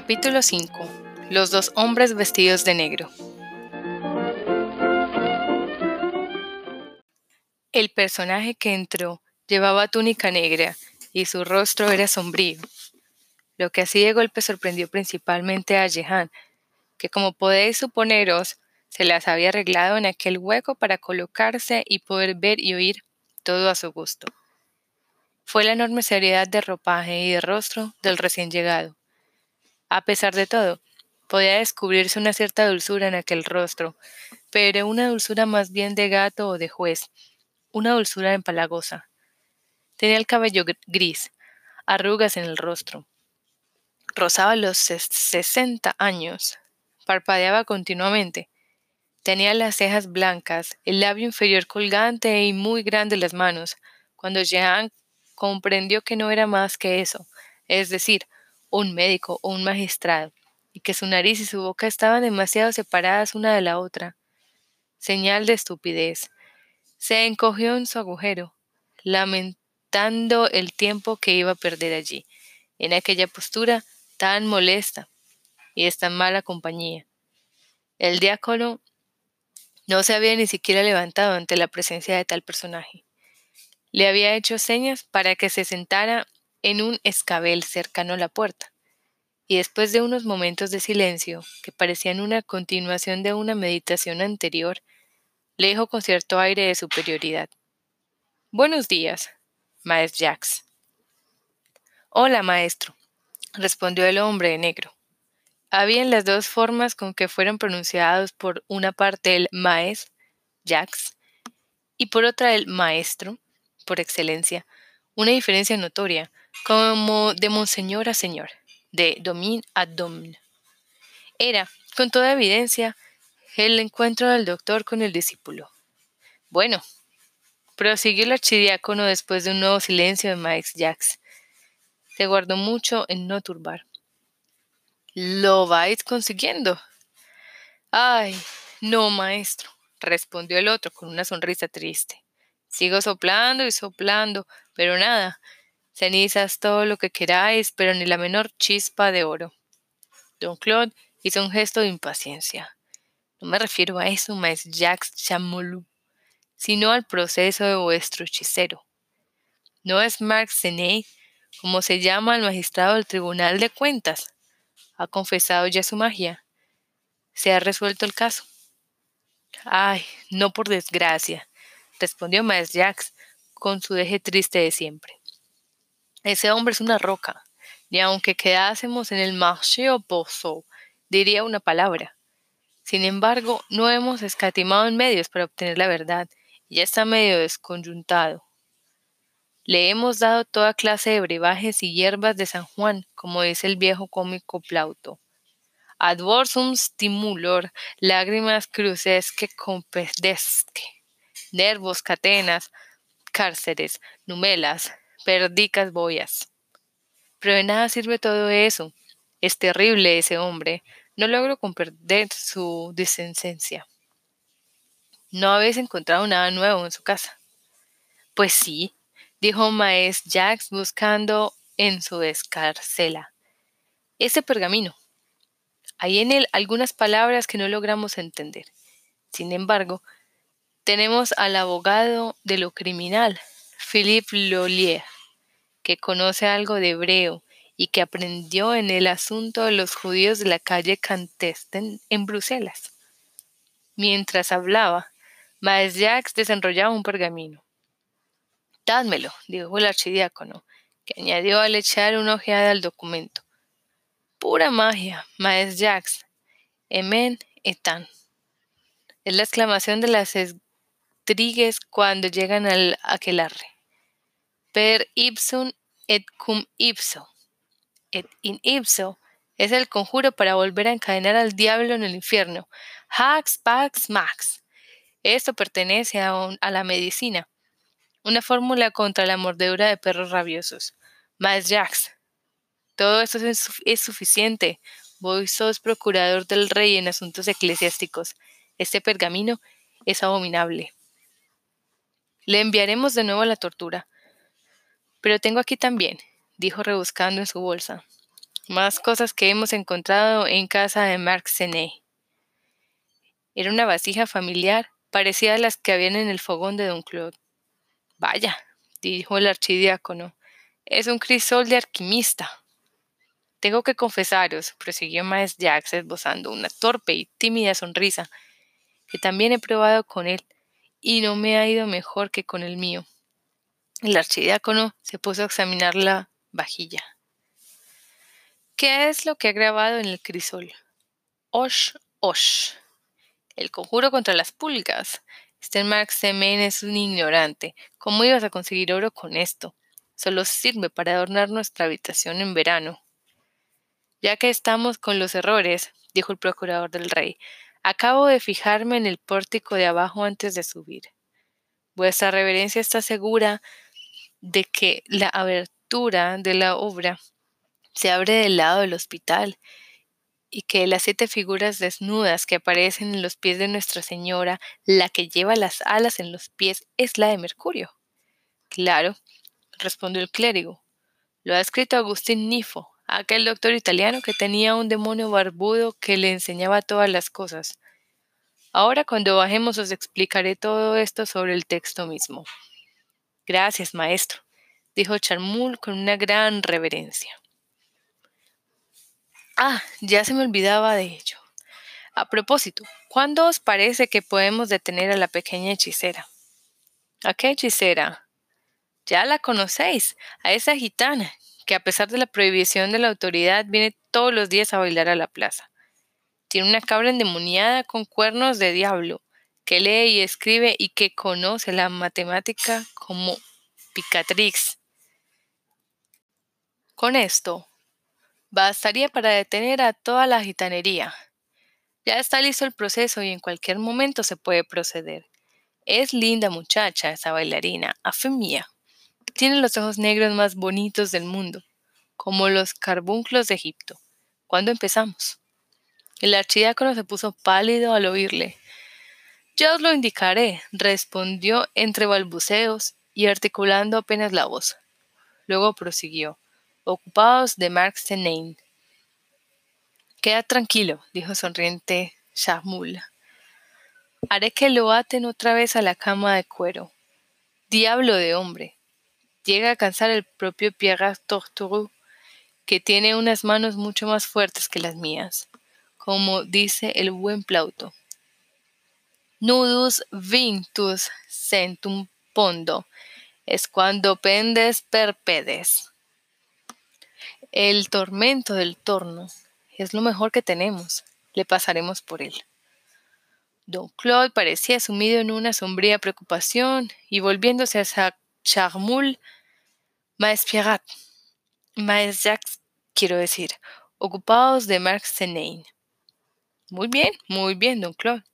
Capítulo 5. Los dos hombres vestidos de negro. El personaje que entró llevaba túnica negra y su rostro era sombrío, lo que así de golpe sorprendió principalmente a Jehan, que como podéis suponeros, se las había arreglado en aquel hueco para colocarse y poder ver y oír todo a su gusto. Fue la enorme seriedad de ropaje y de rostro del recién llegado. A pesar de todo, podía descubrirse una cierta dulzura en aquel rostro, pero una dulzura más bien de gato o de juez, una dulzura empalagosa. Tenía el cabello gris, arrugas en el rostro. Rozaba los sesenta años, parpadeaba continuamente, Tenía las cejas blancas, el labio inferior colgante y muy grandes las manos, cuando Jean comprendió que no era más que eso, es decir, un médico o un magistrado, y que su nariz y su boca estaban demasiado separadas una de la otra. Señal de estupidez. Se encogió en su agujero, lamentando el tiempo que iba a perder allí, en aquella postura tan molesta y esta mala compañía. El diácono no se había ni siquiera levantado ante la presencia de tal personaje. Le había hecho señas para que se sentara en un escabel cercano a la puerta, y después de unos momentos de silencio, que parecían una continuación de una meditación anterior, le dijo con cierto aire de superioridad. Buenos días, maestro Jax. Hola, maestro, respondió el hombre de negro. Habían las dos formas con que fueron pronunciados por una parte el maes, Jax, y por otra el maestro, por excelencia, una diferencia notoria, como de monseñor a señor, de domin a domin. Era, con toda evidencia, el encuentro del doctor con el discípulo. Bueno, prosiguió el archidiácono después de un nuevo silencio de Maes Jax. Se guardó mucho en no turbar. ¿Lo vais consiguiendo? Ay, no, maestro, respondió el otro con una sonrisa triste. Sigo soplando y soplando, pero nada. Cenizas todo lo que queráis, pero ni la menor chispa de oro. Don Claude hizo un gesto de impaciencia. No me refiero a eso, maestro Jacques Chamolou, sino al proceso de vuestro hechicero. ¿No es Marc Senet, como se llama el magistrado del Tribunal de Cuentas? ha confesado ya su magia. ¿Se ha resuelto el caso? Ay, no por desgracia, respondió Maestro Jax con su deje triste de siempre. Ese hombre es una roca, y aunque quedásemos en el marché o pozo, diría una palabra. Sin embargo, no hemos escatimado en medios para obtener la verdad, y ya está medio desconjuntado. Le hemos dado toda clase de brebajes y hierbas de San Juan, como dice el viejo cómico Plauto. Advorsum stimulor, lágrimas crucesque compedesque, nervos, catenas, cárceres, numelas, perdicas boyas. Pero de nada sirve todo eso. Es terrible ese hombre. No logro comprender su discensencia. ¿No habéis encontrado nada nuevo en su casa? Pues sí, dijo Maes Jax buscando en su escarcela. Ese pergamino. Hay en él algunas palabras que no logramos entender. Sin embargo, tenemos al abogado de lo criminal, Philippe Lollier, que conoce algo de hebreo y que aprendió en el asunto de los judíos de la calle Cantesten en Bruselas. Mientras hablaba, Maes Jacques desenrollaba un pergamino. Dádmelo, dijo el archidiácono, que añadió al echar una ojeada al documento. Pura magia, maes Jax. Emen etan. Es la exclamación de las estrigues cuando llegan al aquelarre. Per ipsum et cum ipso. Et in ipso es el conjuro para volver a encadenar al diablo en el infierno. Hax, pax, max. Esto pertenece a, a la medicina una fórmula contra la mordedura de perros rabiosos. Más Jax. Todo esto es, suficiente. Vos sos procurador del rey en asuntos eclesiásticos. Este pergamino es abominable. Le enviaremos de nuevo a la tortura. Pero tengo aquí también, dijo rebuscando en su bolsa, Más cosas que hemos encontrado en casa de Marc Sené. Era una vasija familiar, parecida a las que habían en el fogón de Don Claude. Vaya, dijo el archidiácono, es un crisol de alquimista. Tengo que confesaros, prosiguió Maes Jax esbozando una torpe y tímida sonrisa, que también he probado con él, y no me ha ido mejor que con el mío. El archidiácono se puso a examinar la vajilla. ¿Qué es lo que ha grabado en el crisol? Osh, osh. El conjuro contra las pulgas. Este Semen es un ignorante. ¿Cómo ibas a conseguir oro con esto? Solo sirve para adornar nuestra habitación en verano. Ya que estamos con los errores, dijo el procurador del rey, acabo de fijarme en el pórtico de abajo antes de subir. Vuestra reverencia está segura de que la abertura de la obra se abre del lado del hospital y que las siete figuras desnudas que aparecen en los pies de Nuestra Señora, la que lleva las alas en los pies, es la de Mercurio. Claro, respondió el clérigo. Lo ha escrito Agustín Nifo, aquel doctor italiano que tenía un demonio barbudo que le enseñaba todas las cosas. Ahora cuando bajemos os explicaré todo esto sobre el texto mismo. Gracias, maestro, dijo Charmul con una gran reverencia. Ah, ya se me olvidaba de ello. A propósito, ¿cuándo os parece que podemos detener a la pequeña hechicera? ¿A qué hechicera? Ya la conocéis, a esa gitana, que a pesar de la prohibición de la autoridad viene todos los días a bailar a la plaza. Tiene una cabra endemoniada con cuernos de diablo, que lee y escribe y que conoce la matemática como Picatrix. Con esto, bastaría para detener a toda la gitanería. Ya está listo el proceso y en cualquier momento se puede proceder. Es linda muchacha esa bailarina, a fe mía. Tiene los ojos negros más bonitos del mundo, como los carbunclos de Egipto. ¿Cuándo empezamos? El archidiácono se puso pálido al oírle. Ya os lo indicaré, respondió entre balbuceos y articulando apenas la voz. Luego prosiguió. Ocupados de Mark Senain. Queda tranquilo, dijo sonriente Shahmul. Haré que lo aten otra vez a la cama de cuero. Diablo de hombre llega a cansar el propio Pierre Torturou, que tiene unas manos mucho más fuertes que las mías, como dice el buen Plauto. Nudus vintus centum pondo, es cuando pendes perpedes. El tormento del torno es lo mejor que tenemos, le pasaremos por él. Don Claude parecía sumido en una sombría preocupación y volviéndose a Charmul Maes Pierrat, Maes Jacques, quiero decir, ocupados de Marc Senain. Muy bien, muy bien, don Claude.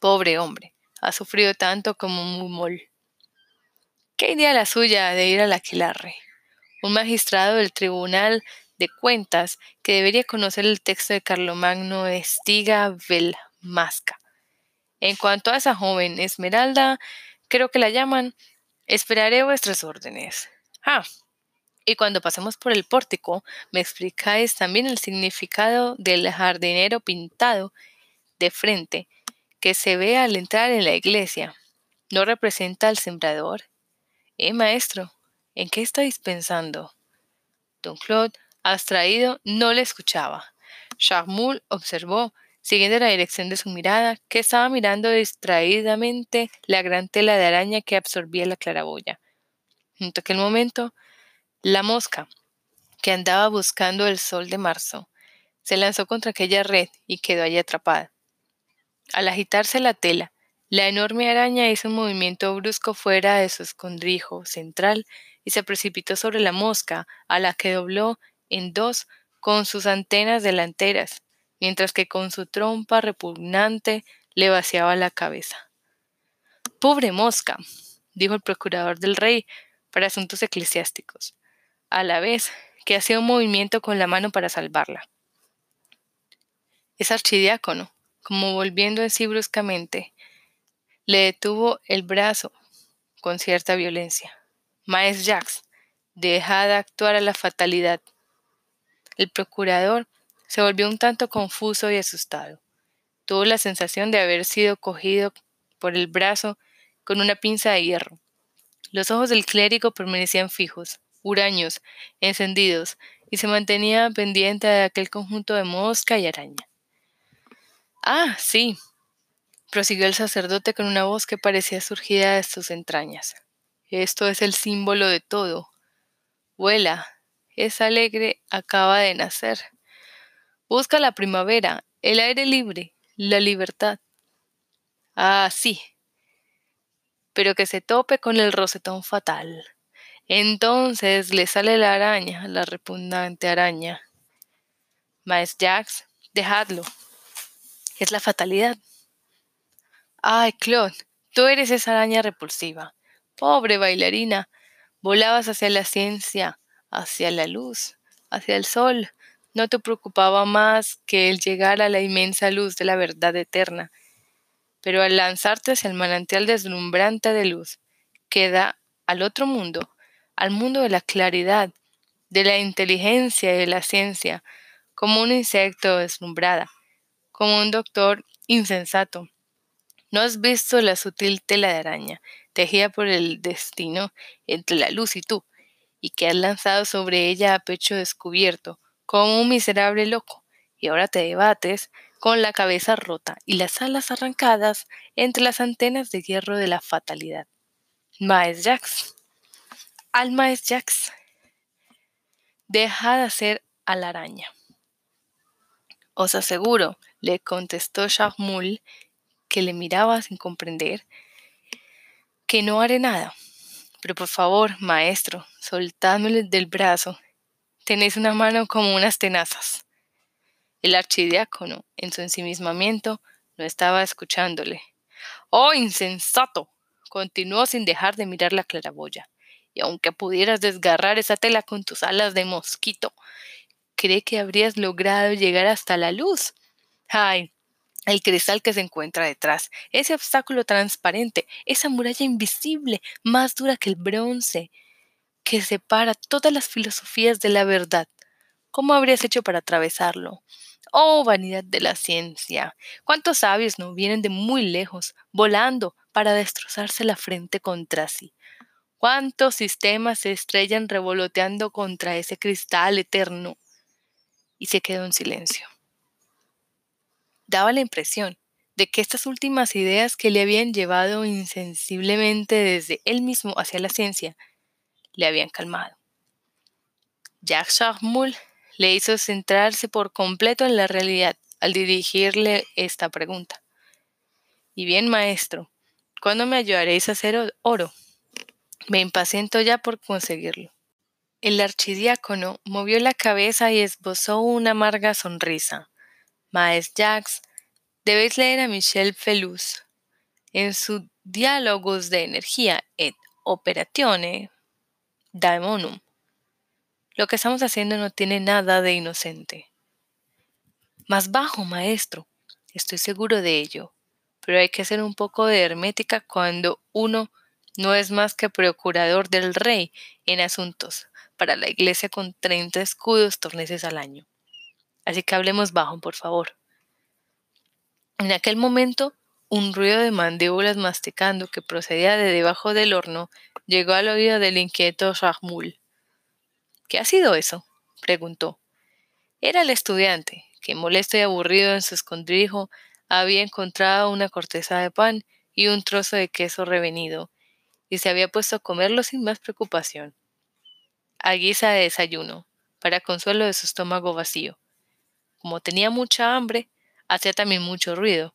Pobre hombre, ha sufrido tanto como Mumol. ¿Qué idea la suya de ir al Aquilarre? Un magistrado del Tribunal de Cuentas que debería conocer el texto de Carlomagno Estiga Velmasca. En cuanto a esa joven Esmeralda, creo que la llaman, esperaré vuestras órdenes. Ah, y cuando pasemos por el pórtico, me explicáis también el significado del jardinero pintado de frente que se ve al entrar en la iglesia. ¿No representa al sembrador? Eh, maestro, ¿en qué estáis pensando? Don Claude, abstraído, no le escuchaba. Charmoul observó, siguiendo la dirección de su mirada, que estaba mirando distraídamente la gran tela de araña que absorbía la claraboya. En aquel momento, la mosca, que andaba buscando el sol de marzo, se lanzó contra aquella red y quedó allí atrapada. Al agitarse la tela, la enorme araña hizo un movimiento brusco fuera de su escondrijo central y se precipitó sobre la mosca, a la que dobló en dos con sus antenas delanteras, mientras que con su trompa repugnante le vaciaba la cabeza. Pobre mosca, dijo el procurador del rey, para asuntos eclesiásticos, a la vez que hacía un movimiento con la mano para salvarla. Es archidiácono, como volviendo en sí bruscamente, le detuvo el brazo con cierta violencia. Maes Jacques, deja de actuar a la fatalidad. El procurador se volvió un tanto confuso y asustado. Tuvo la sensación de haber sido cogido por el brazo con una pinza de hierro. Los ojos del clérigo permanecían fijos, huraños, encendidos, y se mantenía pendiente de aquel conjunto de mosca y araña. Ah, sí, prosiguió el sacerdote con una voz que parecía surgida de sus entrañas. Esto es el símbolo de todo. Vuela, es alegre, acaba de nacer. Busca la primavera, el aire libre, la libertad. Ah, sí. Pero que se tope con el rosetón fatal. Entonces le sale la araña, la repugnante araña. Maes Jax, dejadlo. Es la fatalidad. Ay, Claude, tú eres esa araña repulsiva. Pobre bailarina. Volabas hacia la ciencia, hacia la luz, hacia el sol. No te preocupaba más que el llegar a la inmensa luz de la verdad eterna. Pero al lanzarte hacia el manantial deslumbrante de luz, queda al otro mundo, al mundo de la claridad, de la inteligencia y de la ciencia, como un insecto deslumbrada, como un doctor insensato. ¿No has visto la sutil tela de araña, tejida por el destino entre la luz y tú, y que has lanzado sobre ella a pecho descubierto, como un miserable loco, y ahora te debates con la cabeza rota y las alas arrancadas entre las antenas de hierro de la fatalidad? Maes Jax. Alma es Jax. Deja de hacer a la araña. Os aseguro, le contestó Shahmul, que le miraba sin comprender, que no haré nada. Pero por favor, maestro, soltádmele del brazo. Tenéis una mano como unas tenazas. El archidiácono, en su ensimismamiento, no estaba escuchándole. ¡Oh, insensato! continuó sin dejar de mirar la claraboya y aunque pudieras desgarrar esa tela con tus alas de mosquito, ¿cree que habrías logrado llegar hasta la luz? ¡Ay! El cristal que se encuentra detrás, ese obstáculo transparente, esa muralla invisible, más dura que el bronce, que separa todas las filosofías de la verdad. ¿Cómo habrías hecho para atravesarlo? Oh, vanidad de la ciencia. ¿Cuántos sabios no vienen de muy lejos, volando, para destrozarse la frente contra sí? ¿Cuántos sistemas se estrellan revoloteando contra ese cristal eterno? Y se quedó en silencio. Daba la impresión de que estas últimas ideas que le habían llevado insensiblemente desde él mismo hacia la ciencia le habían calmado. Jacques Charmoul le hizo centrarse por completo en la realidad al dirigirle esta pregunta. Y bien, maestro, ¿cuándo me ayudaréis a hacer oro? Me impaciento ya por conseguirlo. El archidiácono movió la cabeza y esbozó una amarga sonrisa. Maes Jacques, debéis leer a Michel Felus en su Diálogos de energía et operatione daemonum. Lo que estamos haciendo no tiene nada de inocente. Más bajo, maestro, estoy seguro de ello, pero hay que hacer un poco de hermética cuando uno no es más que procurador del rey en asuntos para la iglesia con treinta escudos torneses al año. Así que hablemos bajo, por favor. En aquel momento, un ruido de mandíbulas masticando que procedía de debajo del horno llegó al oído del inquieto Rahmul. ¿Qué ha sido eso? preguntó. Era el estudiante, que molesto y aburrido en su escondrijo había encontrado una corteza de pan y un trozo de queso revenido, y se había puesto a comerlo sin más preocupación. A guisa de desayuno, para consuelo de su estómago vacío. Como tenía mucha hambre, hacía también mucho ruido.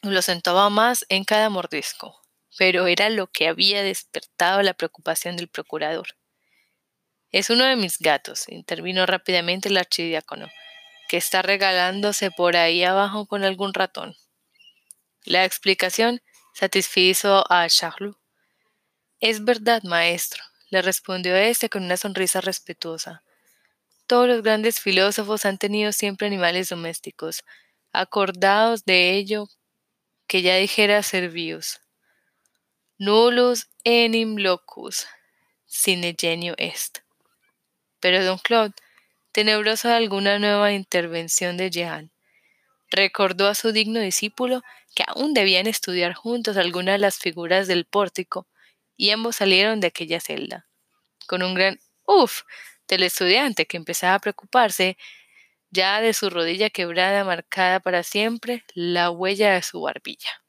Lo sentaba más en cada mordisco, pero era lo que había despertado la preocupación del procurador. Es uno de mis gatos, intervino rápidamente el archidiácono, que está regalándose por ahí abajo con algún ratón. La explicación satisfizo a Charlot. Es verdad, maestro, le respondió éste con una sonrisa respetuosa. Todos los grandes filósofos han tenido siempre animales domésticos, acordados de ello que ya dijera Servius. Nullus enim locus, sine genio est. Pero don Claude, tenebrosa de alguna nueva intervención de Jehan. Recordó a su digno discípulo que aún debían estudiar juntos algunas de las figuras del pórtico, y ambos salieron de aquella celda. Con un gran uff del estudiante que empezaba a preocuparse ya de su rodilla quebrada marcada para siempre la huella de su barbilla.